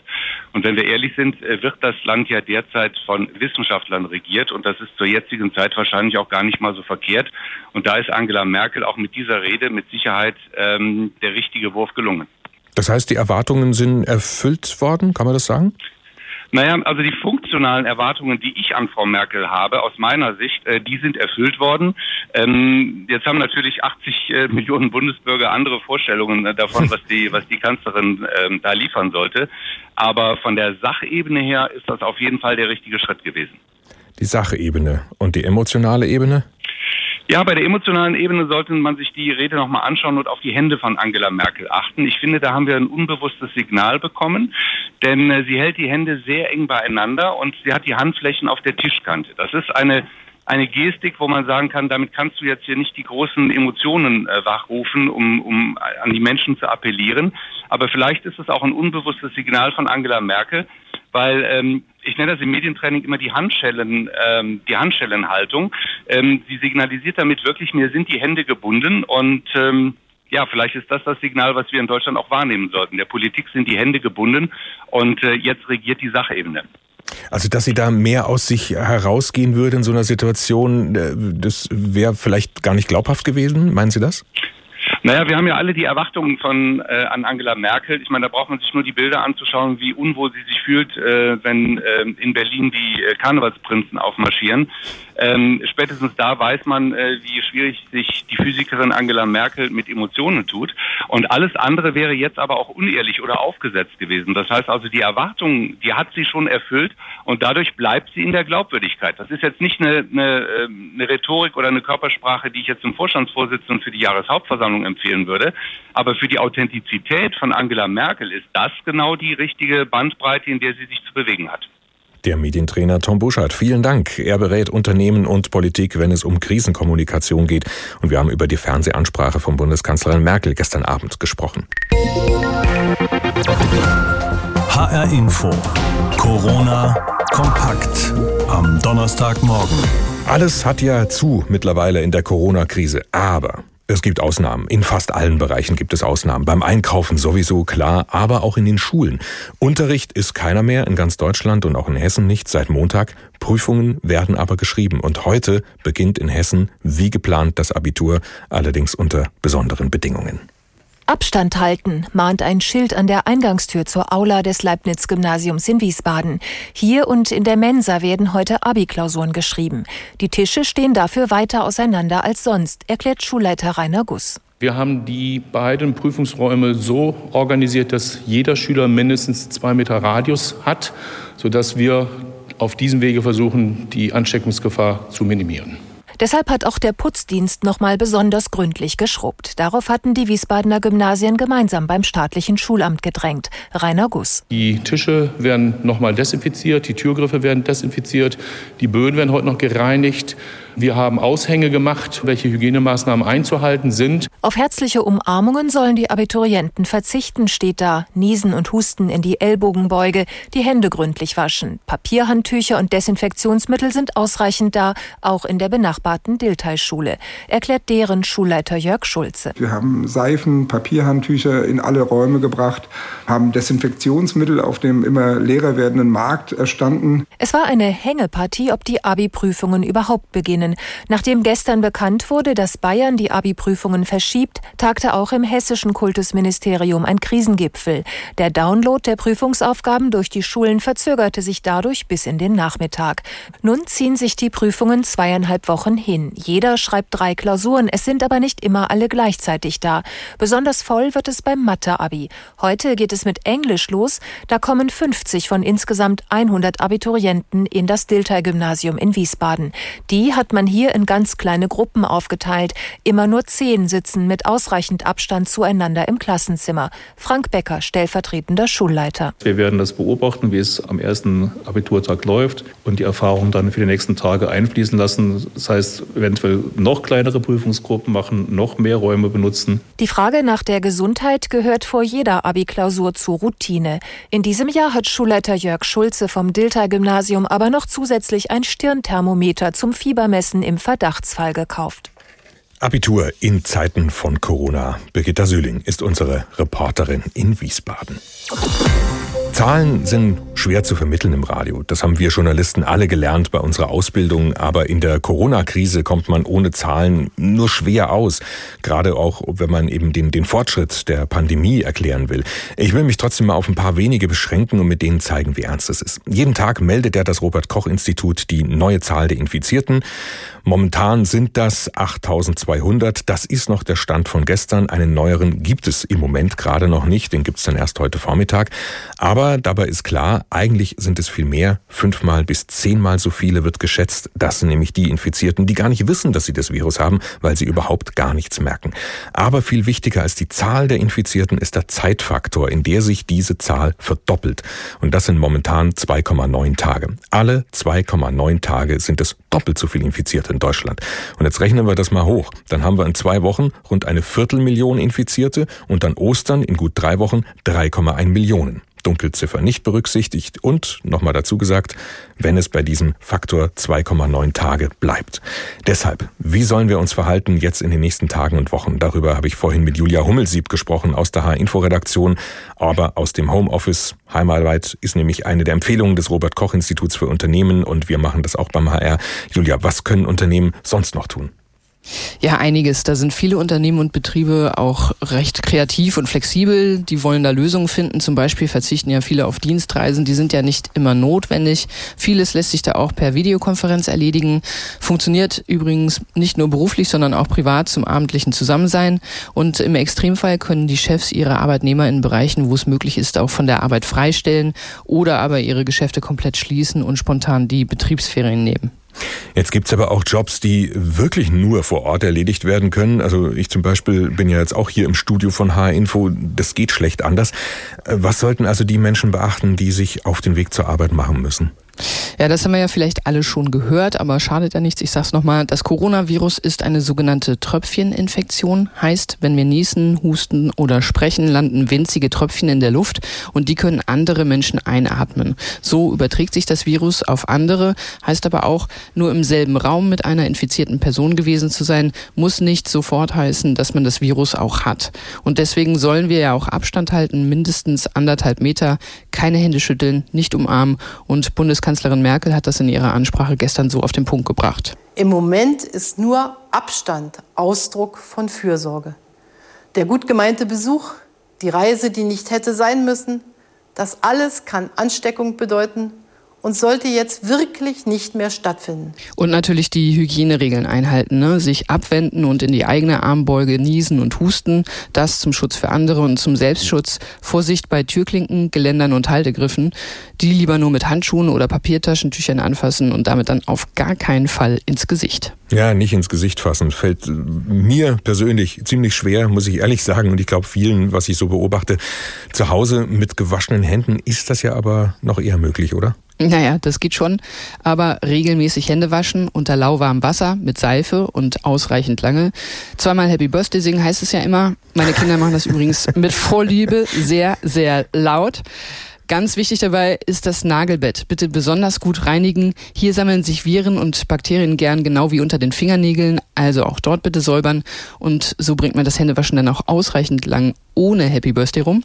Und wenn wir ehrlich sind, äh, wird das Land ja derzeit von Wissenschaftlern regiert und das ist zur jetzigen Zeit wahrscheinlich auch gar nicht mal so verkehrt. Und da ist Angela Merkel auch mit dieser Rede mit Sicherheit ähm, der richtige Wurf gelungen. Das heißt, die Erwartungen sind erfüllt worden, kann man das sagen? Naja, also die funktionalen Erwartungen, die ich an Frau Merkel habe, aus meiner Sicht, äh, die sind erfüllt worden. Ähm, jetzt haben natürlich 80 äh, Millionen Bundesbürger andere Vorstellungen äh, davon, was die, was die Kanzlerin ähm, da liefern sollte. Aber von der Sachebene her ist das auf jeden Fall der richtige Schritt gewesen. Die Sachebene und die emotionale Ebene? Ja, bei der emotionalen Ebene sollte man sich die Rede nochmal anschauen und auf die Hände von Angela Merkel achten. Ich finde, da haben wir ein unbewusstes Signal bekommen, denn äh, sie hält die Hände sehr eng beieinander und sie hat die Handflächen auf der Tischkante. Das ist eine eine Gestik, wo man sagen kann, damit kannst du jetzt hier nicht die großen Emotionen äh, wachrufen, um, um an die Menschen zu appellieren. Aber vielleicht ist es auch ein unbewusstes Signal von Angela Merkel, weil ähm, ich nenne das im Medientraining immer die Handschellen, ähm, die Handschellenhaltung. Ähm, sie signalisiert damit wirklich, mir sind die Hände gebunden und ähm, ja, vielleicht ist das das Signal, was wir in Deutschland auch wahrnehmen sollten. Der Politik sind die Hände gebunden und äh, jetzt regiert die Sachebene. Also, dass sie da mehr aus sich herausgehen würde in so einer Situation, äh, das wäre vielleicht gar nicht glaubhaft gewesen. Meinen Sie das? Naja, wir haben ja alle die Erwartungen von äh, an Angela Merkel. Ich meine, da braucht man sich nur die Bilder anzuschauen, wie unwohl sie sich fühlt, äh, wenn äh, in Berlin die äh, Karnevalsprinzen aufmarschieren. Ähm, spätestens da weiß man, äh, wie schwierig sich die Physikerin Angela Merkel mit Emotionen tut. Und alles andere wäre jetzt aber auch unehrlich oder aufgesetzt gewesen. Das heißt also, die Erwartungen, die hat sie schon erfüllt und dadurch bleibt sie in der Glaubwürdigkeit. Das ist jetzt nicht eine, eine, ähm, eine Rhetorik oder eine Körpersprache, die ich jetzt zum Vorstandsvorsitzenden für die Jahreshauptversammlung empfehlen würde. Aber für die Authentizität von Angela Merkel ist das genau die richtige Bandbreite, in der sie sich zu bewegen hat. Der Medientrainer Tom Buschardt, vielen Dank. Er berät Unternehmen und Politik, wenn es um Krisenkommunikation geht. Und wir haben über die Fernsehansprache von Bundeskanzlerin Merkel gestern Abend gesprochen. HR Info. Corona kompakt am Donnerstagmorgen. Alles hat ja zu mittlerweile in der Corona-Krise. Aber es gibt Ausnahmen. In fast allen Bereichen gibt es Ausnahmen. Beim Einkaufen sowieso klar, aber auch in den Schulen. Unterricht ist keiner mehr in ganz Deutschland und auch in Hessen nicht seit Montag. Prüfungen werden aber geschrieben. Und heute beginnt in Hessen wie geplant das Abitur, allerdings unter besonderen Bedingungen. Abstand halten, mahnt ein Schild an der Eingangstür zur Aula des Leibniz-Gymnasiums in Wiesbaden. Hier und in der Mensa werden heute Abi-Klausuren geschrieben. Die Tische stehen dafür weiter auseinander als sonst, erklärt Schulleiter Rainer Guss. Wir haben die beiden Prüfungsräume so organisiert, dass jeder Schüler mindestens zwei Meter Radius hat, sodass wir auf diesem Wege versuchen, die Ansteckungsgefahr zu minimieren. Deshalb hat auch der Putzdienst nochmal besonders gründlich geschrubbt. Darauf hatten die Wiesbadener Gymnasien gemeinsam beim staatlichen Schulamt gedrängt. Rainer Guss. Die Tische werden nochmal desinfiziert, die Türgriffe werden desinfiziert, die Böden werden heute noch gereinigt. Wir haben Aushänge gemacht, welche Hygienemaßnahmen einzuhalten sind. Auf herzliche Umarmungen sollen die Abiturienten verzichten, steht da. Niesen und Husten in die Ellbogenbeuge, die Hände gründlich waschen. Papierhandtücher und Desinfektionsmittel sind ausreichend da, auch in der benachbarten Dilthey-Schule, erklärt deren Schulleiter Jörg Schulze. Wir haben Seifen, Papierhandtücher in alle Räume gebracht, haben Desinfektionsmittel auf dem immer leerer werdenden Markt erstanden. Es war eine Hängepartie, ob die Abi-Prüfungen überhaupt beginnen beginnen. Nachdem gestern bekannt wurde, dass Bayern die Abi-Prüfungen verschiebt, tagte auch im hessischen Kultusministerium ein Krisengipfel. Der Download der Prüfungsaufgaben durch die Schulen verzögerte sich dadurch bis in den Nachmittag. Nun ziehen sich die Prüfungen zweieinhalb Wochen hin. Jeder schreibt drei Klausuren, es sind aber nicht immer alle gleichzeitig da. Besonders voll wird es beim Mathe-Abi. Heute geht es mit Englisch los. Da kommen 50 von insgesamt 100 Abiturienten in das Dilthey-Gymnasium in Wiesbaden. Die hat man hier in ganz kleine Gruppen aufgeteilt. Immer nur zehn sitzen mit ausreichend Abstand zueinander im Klassenzimmer. Frank Becker, stellvertretender Schulleiter. Wir werden das beobachten, wie es am ersten Abiturtag läuft und die Erfahrungen dann für die nächsten Tage einfließen lassen. Das heißt, eventuell noch kleinere Prüfungsgruppen machen, noch mehr Räume benutzen. Die Frage nach der Gesundheit gehört vor jeder Abi-Klausur zur Routine. In diesem Jahr hat Schulleiter Jörg Schulze vom Dilter-Gymnasium aber noch zusätzlich ein Stirnthermometer zum Fiebermessen Essen im Verdachtsfall gekauft. Abitur in Zeiten von Corona. Birgitta Sühling ist unsere Reporterin in Wiesbaden. Zahlen sind schwer zu vermitteln im Radio. Das haben wir Journalisten alle gelernt bei unserer Ausbildung. Aber in der Corona-Krise kommt man ohne Zahlen nur schwer aus. Gerade auch, wenn man eben den, den Fortschritt der Pandemie erklären will. Ich will mich trotzdem mal auf ein paar wenige beschränken und mit denen zeigen, wie ernst es ist. Jeden Tag meldet ja das Robert-Koch-Institut die neue Zahl der Infizierten. Momentan sind das 8200. Das ist noch der Stand von gestern. Einen neueren gibt es im Moment gerade noch nicht. Den gibt es dann erst heute Vormittag. Aber dabei ist klar, eigentlich sind es viel mehr. Fünfmal bis zehnmal so viele wird geschätzt. Das sind nämlich die Infizierten, die gar nicht wissen, dass sie das Virus haben, weil sie überhaupt gar nichts merken. Aber viel wichtiger als die Zahl der Infizierten ist der Zeitfaktor, in der sich diese Zahl verdoppelt. Und das sind momentan 2,9 Tage. Alle 2,9 Tage sind es doppelt so viele Infizierte in Deutschland. Und jetzt rechnen wir das mal hoch. Dann haben wir in zwei Wochen rund eine Viertelmillion Infizierte und dann Ostern in gut drei Wochen 3,1 Millionen. Dunkelziffer nicht berücksichtigt und, nochmal dazu gesagt, wenn es bei diesem Faktor 2,9 Tage bleibt. Deshalb, wie sollen wir uns verhalten jetzt in den nächsten Tagen und Wochen? Darüber habe ich vorhin mit Julia Hummelsieb gesprochen aus der H-Info-Redaktion, aber aus dem Homeoffice. Heimarbeit ist nämlich eine der Empfehlungen des Robert-Koch-Instituts für Unternehmen und wir machen das auch beim HR. Julia, was können Unternehmen sonst noch tun? Ja, einiges. Da sind viele Unternehmen und Betriebe auch recht kreativ und flexibel. Die wollen da Lösungen finden. Zum Beispiel verzichten ja viele auf Dienstreisen. Die sind ja nicht immer notwendig. Vieles lässt sich da auch per Videokonferenz erledigen. Funktioniert übrigens nicht nur beruflich, sondern auch privat zum abendlichen Zusammensein. Und im Extremfall können die Chefs ihre Arbeitnehmer in Bereichen, wo es möglich ist, auch von der Arbeit freistellen oder aber ihre Geschäfte komplett schließen und spontan die Betriebsferien nehmen. Jetzt gibt's aber auch Jobs, die wirklich nur vor Ort erledigt werden können. Also ich zum Beispiel bin ja jetzt auch hier im Studio von H-Info. Das geht schlecht anders. Äh, was sollten also die Menschen beachten, die sich auf den Weg zur Arbeit machen müssen? Ja, das haben wir ja vielleicht alle schon gehört, aber schadet ja nichts. Ich sag's nochmal. Das Coronavirus ist eine sogenannte Tröpfcheninfektion. Heißt, wenn wir niesen, husten oder sprechen, landen winzige Tröpfchen in der Luft und die können andere Menschen einatmen. So überträgt sich das Virus auf andere. Heißt aber auch, nur im selben Raum mit einer infizierten Person gewesen zu sein, muss nicht sofort heißen, dass man das Virus auch hat. Und deswegen sollen wir ja auch Abstand halten, mindestens anderthalb Meter, keine Hände schütteln, nicht umarmen und Bundes Bundeskanzlerin Merkel hat das in ihrer Ansprache gestern so auf den Punkt gebracht. Im Moment ist nur Abstand Ausdruck von Fürsorge. Der gut gemeinte Besuch, die Reise, die nicht hätte sein müssen, das alles kann Ansteckung bedeuten und sollte jetzt wirklich nicht mehr stattfinden. Und natürlich die Hygieneregeln einhalten, ne? sich abwenden und in die eigene Armbeuge niesen und husten, das zum Schutz für andere und zum Selbstschutz. Vorsicht bei Türklinken, Geländern und Haltegriffen, die lieber nur mit Handschuhen oder Papiertaschentüchern anfassen und damit dann auf gar keinen Fall ins Gesicht. Ja, nicht ins Gesicht fassen. Fällt mir persönlich ziemlich schwer, muss ich ehrlich sagen. Und ich glaube vielen, was ich so beobachte, zu Hause mit gewaschenen Händen ist das ja aber noch eher möglich, oder? Naja, das geht schon. Aber regelmäßig Hände waschen unter lauwarmem Wasser mit Seife und ausreichend lange. Zweimal Happy Birthday singen heißt es ja immer. Meine Kinder machen das übrigens mit Vorliebe sehr, sehr laut. Ganz wichtig dabei ist das Nagelbett. Bitte besonders gut reinigen. Hier sammeln sich Viren und Bakterien gern genau wie unter den Fingernägeln. Also auch dort bitte säubern. Und so bringt man das Händewaschen dann auch ausreichend lang ohne Happy Birthday rum.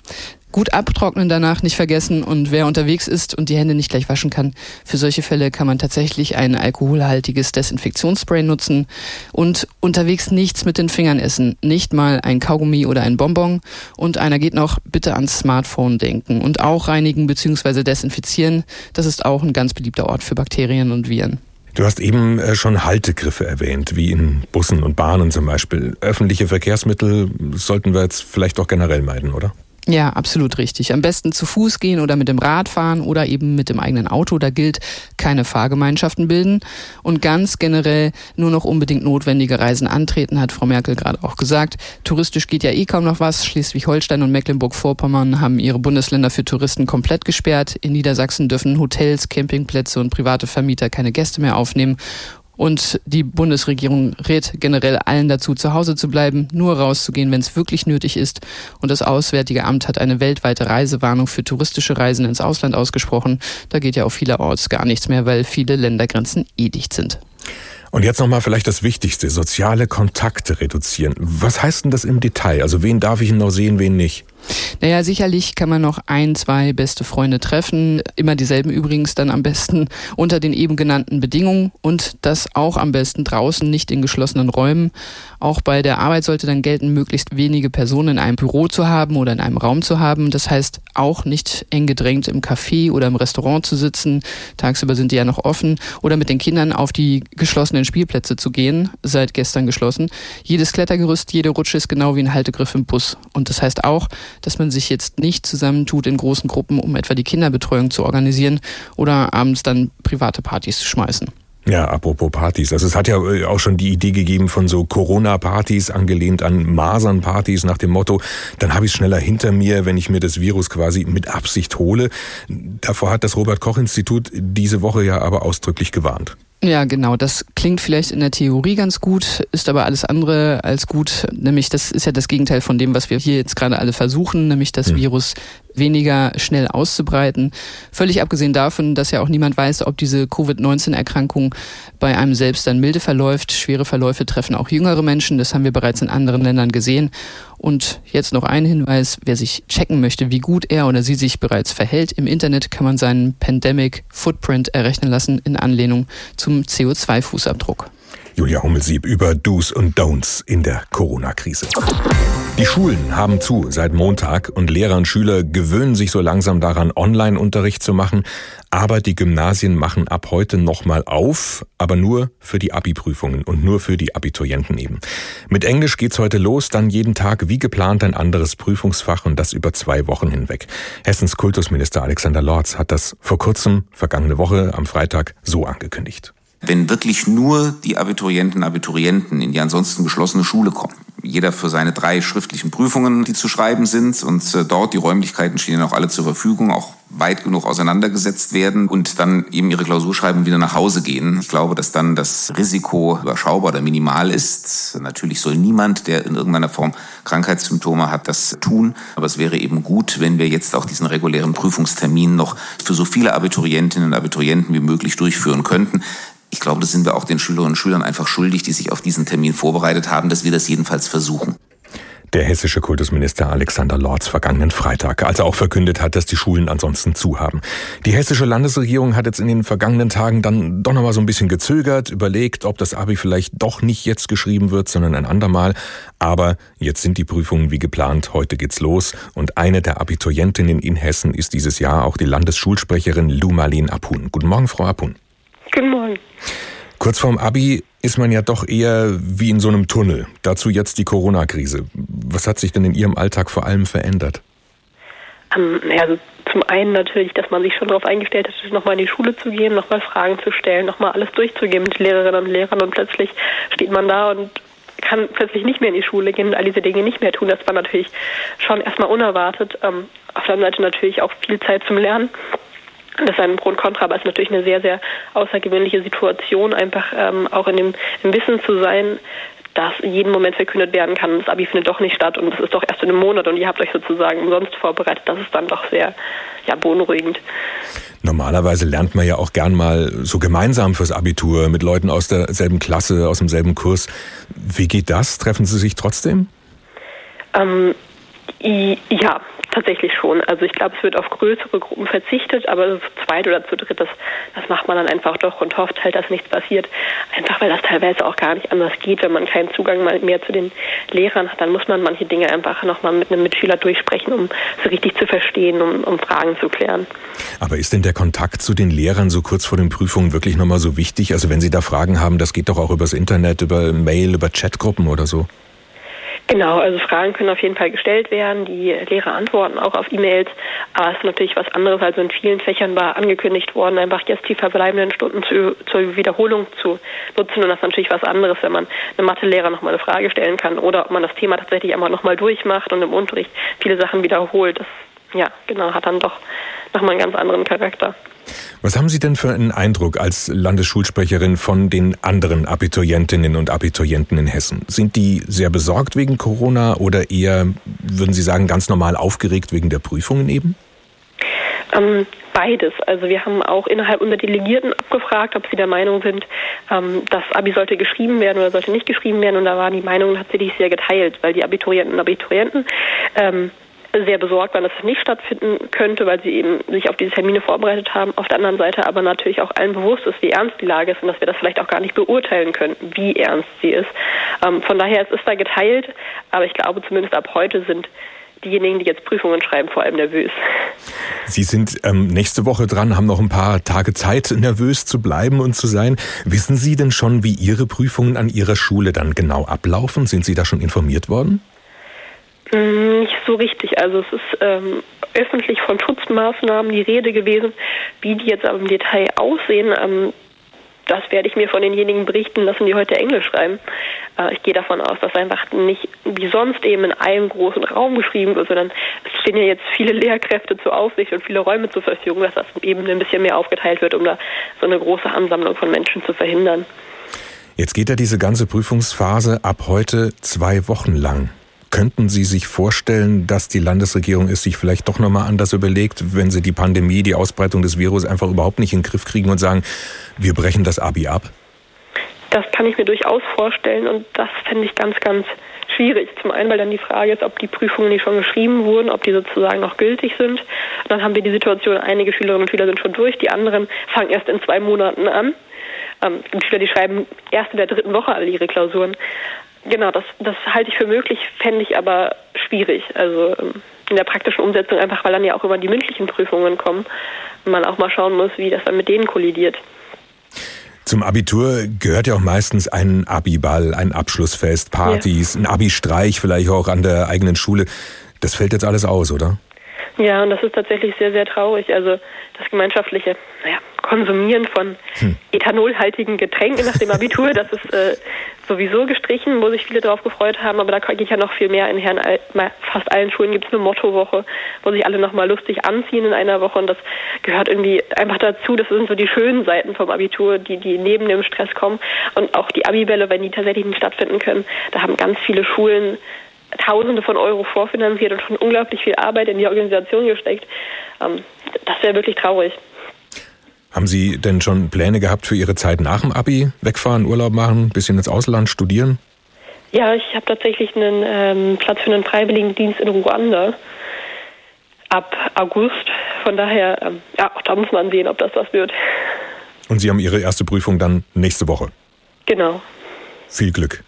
Gut abtrocknen danach nicht vergessen und wer unterwegs ist und die Hände nicht gleich waschen kann, für solche Fälle kann man tatsächlich ein alkoholhaltiges Desinfektionsspray nutzen und unterwegs nichts mit den Fingern essen, nicht mal ein Kaugummi oder ein Bonbon und einer geht noch, bitte ans Smartphone denken und auch reinigen bzw. desinfizieren, das ist auch ein ganz beliebter Ort für Bakterien und Viren. Du hast eben äh, schon Haltegriffe erwähnt, wie in Bussen und Bahnen zum Beispiel. Öffentliche Verkehrsmittel sollten wir jetzt vielleicht auch generell meiden, oder? Ja, absolut richtig. Am besten zu Fuß gehen oder mit dem Rad fahren oder eben mit dem eigenen Auto. Da gilt keine Fahrgemeinschaften bilden und ganz generell nur noch unbedingt notwendige Reisen antreten, hat Frau Merkel gerade auch gesagt. Touristisch geht ja eh kaum noch was. Schleswig-Holstein und Mecklenburg-Vorpommern haben ihre Bundesländer für Touristen komplett gesperrt. In Niedersachsen dürfen Hotels, Campingplätze und private Vermieter keine Gäste mehr aufnehmen. Und die Bundesregierung rät generell allen dazu, zu Hause zu bleiben, nur rauszugehen, wenn es wirklich nötig ist. Und das Auswärtige Amt hat eine weltweite Reisewarnung für touristische Reisen ins Ausland ausgesprochen. Da geht ja auch vielerorts gar nichts mehr, weil viele Ländergrenzen eh dicht sind. Und jetzt nochmal vielleicht das Wichtigste, soziale Kontakte reduzieren. Was heißt denn das im Detail? Also wen darf ich noch sehen, wen nicht? Naja, sicherlich kann man noch ein, zwei beste Freunde treffen. Immer dieselben übrigens dann am besten unter den eben genannten Bedingungen und das auch am besten draußen, nicht in geschlossenen Räumen. Auch bei der Arbeit sollte dann gelten, möglichst wenige Personen in einem Büro zu haben oder in einem Raum zu haben. Das heißt, auch nicht eng gedrängt im Café oder im Restaurant zu sitzen. Tagsüber sind die ja noch offen. Oder mit den Kindern auf die geschlossenen Spielplätze zu gehen, seit gestern geschlossen. Jedes Klettergerüst, jede Rutsche ist genau wie ein Haltegriff im Bus. Und das heißt auch, dass man sich jetzt nicht zusammentut in großen Gruppen, um etwa die Kinderbetreuung zu organisieren oder abends dann private Partys zu schmeißen. Ja, apropos Partys. Also es hat ja äh, auch schon die Idee gegeben von so Corona-Partys, angelehnt an Masern-Partys nach dem Motto, dann habe ich es schneller hinter mir, wenn ich mir das Virus quasi mit Absicht hole. Davor hat das Robert-Koch-Institut diese Woche ja aber ausdrücklich gewarnt. Ja, genau. Das klingt vielleicht in der Theorie ganz gut, ist aber alles andere als gut. Nämlich, das ist ja das Gegenteil von dem, was wir hier jetzt gerade alle versuchen, nämlich das mhm. Virus weniger schnell auszubreiten. Völlig abgesehen davon, dass ja auch niemand weiß, ob diese Covid-19-Erkrankung bei einem selbst dann milde verläuft. Schwere Verläufe treffen auch jüngere Menschen. Das haben wir bereits in anderen Ländern gesehen. Und jetzt noch ein Hinweis, wer sich checken möchte, wie gut er oder sie sich bereits verhält. Im Internet kann man seinen Pandemic Footprint errechnen lassen in Anlehnung zum CO2-Fußabdruck. Julia Hummelsieb über Do's und Don'ts in der Corona-Krise. Die Schulen haben zu seit Montag und Lehrer und Schüler gewöhnen sich so langsam daran, Online-Unterricht zu machen. Aber die Gymnasien machen ab heute nochmal auf, aber nur für die Abi-Prüfungen und nur für die Abiturienten eben. Mit Englisch geht's heute los, dann jeden Tag wie geplant ein anderes Prüfungsfach und das über zwei Wochen hinweg. Hessens Kultusminister Alexander Lorz hat das vor kurzem, vergangene Woche am Freitag, so angekündigt. Wenn wirklich nur die Abiturienten, Abiturienten in die ansonsten geschlossene Schule kommen, jeder für seine drei schriftlichen Prüfungen, die zu schreiben sind und äh, dort die Räumlichkeiten stehen auch alle zur Verfügung, auch weit genug auseinandergesetzt werden und dann eben ihre Klausur schreiben und wieder nach Hause gehen. Ich glaube, dass dann das Risiko überschaubar oder minimal ist. Natürlich soll niemand, der in irgendeiner Form Krankheitssymptome hat, das tun. Aber es wäre eben gut, wenn wir jetzt auch diesen regulären Prüfungstermin noch für so viele Abiturientinnen und Abiturienten wie möglich durchführen könnten. Ich glaube, das sind wir auch den Schülerinnen und Schülern einfach schuldig, die sich auf diesen Termin vorbereitet haben, dass wir das jedenfalls versuchen. Der hessische Kultusminister Alexander Lorz vergangenen Freitag, als er auch verkündet hat, dass die Schulen ansonsten zu haben. Die hessische Landesregierung hat jetzt in den vergangenen Tagen dann doch nochmal so ein bisschen gezögert, überlegt, ob das Abi vielleicht doch nicht jetzt geschrieben wird, sondern ein andermal. Aber jetzt sind die Prüfungen wie geplant, heute geht's los. Und eine der Abiturientinnen in Hessen ist dieses Jahr auch die Landesschulsprecherin Lu Marleen Apun. Guten Morgen, Frau Apun. Guten Morgen. Kurz vorm Abi ist man ja doch eher wie in so einem Tunnel. Dazu jetzt die Corona-Krise. Was hat sich denn in Ihrem Alltag vor allem verändert? Ähm, also zum einen natürlich, dass man sich schon darauf eingestellt hat, nochmal in die Schule zu gehen, nochmal Fragen zu stellen, nochmal alles durchzugehen mit Lehrerinnen und Lehrern und plötzlich steht man da und kann plötzlich nicht mehr in die Schule gehen und all diese Dinge nicht mehr tun. Das war natürlich schon erstmal unerwartet. Ähm, auf der anderen Seite natürlich auch viel Zeit zum Lernen. Das ist ein Pro und Contra, aber es ist natürlich eine sehr, sehr außergewöhnliche Situation, einfach ähm, auch in dem im Wissen zu sein, dass jeden Moment verkündet werden kann, das Abi findet doch nicht statt und das ist doch erst in einem Monat und ihr habt euch sozusagen umsonst vorbereitet. Das ist dann doch sehr ja, beunruhigend. Normalerweise lernt man ja auch gern mal so gemeinsam fürs Abitur mit Leuten aus derselben Klasse, aus demselben Kurs. Wie geht das? Treffen Sie sich trotzdem? Ähm, ja, tatsächlich schon. Also ich glaube, es wird auf größere Gruppen verzichtet, aber zu zweit oder zu dritt, das, das macht man dann einfach doch und hofft halt, dass nichts passiert. Einfach weil das teilweise auch gar nicht anders geht, wenn man keinen Zugang mehr zu den Lehrern hat, dann muss man manche Dinge einfach nochmal mit einem Mitschüler durchsprechen, um so richtig zu verstehen, um, um Fragen zu klären. Aber ist denn der Kontakt zu den Lehrern so kurz vor den Prüfungen wirklich nochmal so wichtig? Also wenn Sie da Fragen haben, das geht doch auch übers Internet, über Mail, über Chatgruppen oder so? Genau, also Fragen können auf jeden Fall gestellt werden. Die Lehrer antworten auch auf E-Mails. Aber es ist natürlich was anderes. Also in vielen Fächern war angekündigt worden, einfach jetzt die verbleibenden Stunden zu, zur Wiederholung zu nutzen. Und das ist natürlich was anderes, wenn man einem Mathelehrer nochmal eine Frage stellen kann oder ob man das Thema tatsächlich einmal nochmal durchmacht und im Unterricht viele Sachen wiederholt. Das, ja, genau, hat dann doch nochmal einen ganz anderen Charakter. Was haben Sie denn für einen Eindruck als Landesschulsprecherin von den anderen Abiturientinnen und Abiturienten in Hessen? Sind die sehr besorgt wegen Corona oder eher, würden Sie sagen, ganz normal aufgeregt wegen der Prüfungen eben? Ähm, beides. Also wir haben auch innerhalb unserer Delegierten abgefragt, ob sie der Meinung sind, ähm, das Abi sollte geschrieben werden oder sollte nicht geschrieben werden. Und da waren die Meinungen tatsächlich sehr geteilt, weil die Abiturienten und Abiturienten ähm, sehr besorgt waren, dass es nicht stattfinden könnte, weil sie eben sich auf diese Termine vorbereitet haben. Auf der anderen Seite aber natürlich auch allen bewusst ist, wie ernst die Lage ist und dass wir das vielleicht auch gar nicht beurteilen können, wie ernst sie ist. Ähm, von daher ist es da geteilt, aber ich glaube zumindest ab heute sind diejenigen, die jetzt Prüfungen schreiben, vor allem nervös. Sie sind ähm, nächste Woche dran, haben noch ein paar Tage Zeit, nervös zu bleiben und zu sein. Wissen Sie denn schon, wie Ihre Prüfungen an Ihrer Schule dann genau ablaufen? Sind Sie da schon informiert worden? Mm, nicht so richtig. Also es ist ähm, öffentlich von Schutzmaßnahmen die Rede gewesen. Wie die jetzt aber im Detail aussehen, ähm, das werde ich mir von denjenigen berichten lassen, die heute Englisch schreiben. Äh, ich gehe davon aus, dass einfach nicht wie sonst eben in einem großen Raum geschrieben wird, sondern es stehen ja jetzt viele Lehrkräfte zur Aufsicht und viele Räume zur Verfügung, dass das eben ein bisschen mehr aufgeteilt wird, um da so eine große Ansammlung von Menschen zu verhindern. Jetzt geht ja diese ganze Prüfungsphase ab heute zwei Wochen lang. Könnten Sie sich vorstellen, dass die Landesregierung es sich vielleicht doch nochmal anders überlegt, wenn sie die Pandemie, die Ausbreitung des Virus einfach überhaupt nicht in den Griff kriegen und sagen, wir brechen das Abi ab? Das kann ich mir durchaus vorstellen und das fände ich ganz, ganz schwierig. Zum einen, weil dann die Frage ist, ob die Prüfungen, die schon geschrieben wurden, ob die sozusagen noch gültig sind. Und dann haben wir die Situation, einige Schülerinnen und Schüler sind schon durch, die anderen fangen erst in zwei Monaten an. Ähm, Schüler, die schreiben erst in der dritten Woche alle ihre Klausuren. Genau, das, das halte ich für möglich, fände ich aber schwierig. Also ähm, in der praktischen Umsetzung einfach, weil dann ja auch immer die mündlichen Prüfungen kommen und man auch mal schauen muss, wie das dann mit denen kollidiert. Zum Abitur gehört ja auch meistens ein Abiball, ein Abschlussfest, Partys, ja. ein Abi-Streich vielleicht auch an der eigenen Schule. Das fällt jetzt alles aus, oder? Ja, und das ist tatsächlich sehr, sehr traurig. Also das gemeinschaftliche, naja, Konsumieren von hm. ethanolhaltigen Getränken nach dem Abitur, das ist äh, sowieso gestrichen, wo sich viele darauf gefreut haben, aber da geht ja noch viel mehr. In Herren, fast allen Schulen gibt es eine Mottowoche, wo sich alle nochmal lustig anziehen in einer Woche und das gehört irgendwie einfach dazu. Das sind so die schönen Seiten vom Abitur, die, die neben dem Stress kommen und auch die Abibälle, wenn die tatsächlich nicht stattfinden können. Da haben ganz viele Schulen Tausende von Euro vorfinanziert und schon unglaublich viel Arbeit in die Organisation gesteckt. Ähm, das wäre wirklich traurig. Haben Sie denn schon Pläne gehabt für Ihre Zeit nach dem Abi? Wegfahren, Urlaub machen, bisschen ins Ausland studieren? Ja, ich habe tatsächlich einen ähm, Platz für einen Freiwilligendienst in Ruanda ab August. Von daher, ähm, ja, auch da muss man sehen, ob das was wird. Und Sie haben Ihre erste Prüfung dann nächste Woche? Genau. Viel Glück.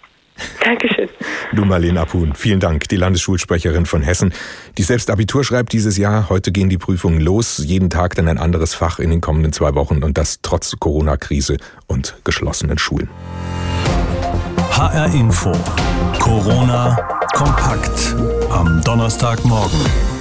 Dankeschön. Du Marlene Apun, vielen Dank, die Landesschulsprecherin von Hessen, die selbst Abitur schreibt dieses Jahr. Heute gehen die Prüfungen los, jeden Tag dann ein anderes Fach in den kommenden zwei Wochen und das trotz Corona-Krise und geschlossenen Schulen. HR Info. Corona kompakt am Donnerstagmorgen.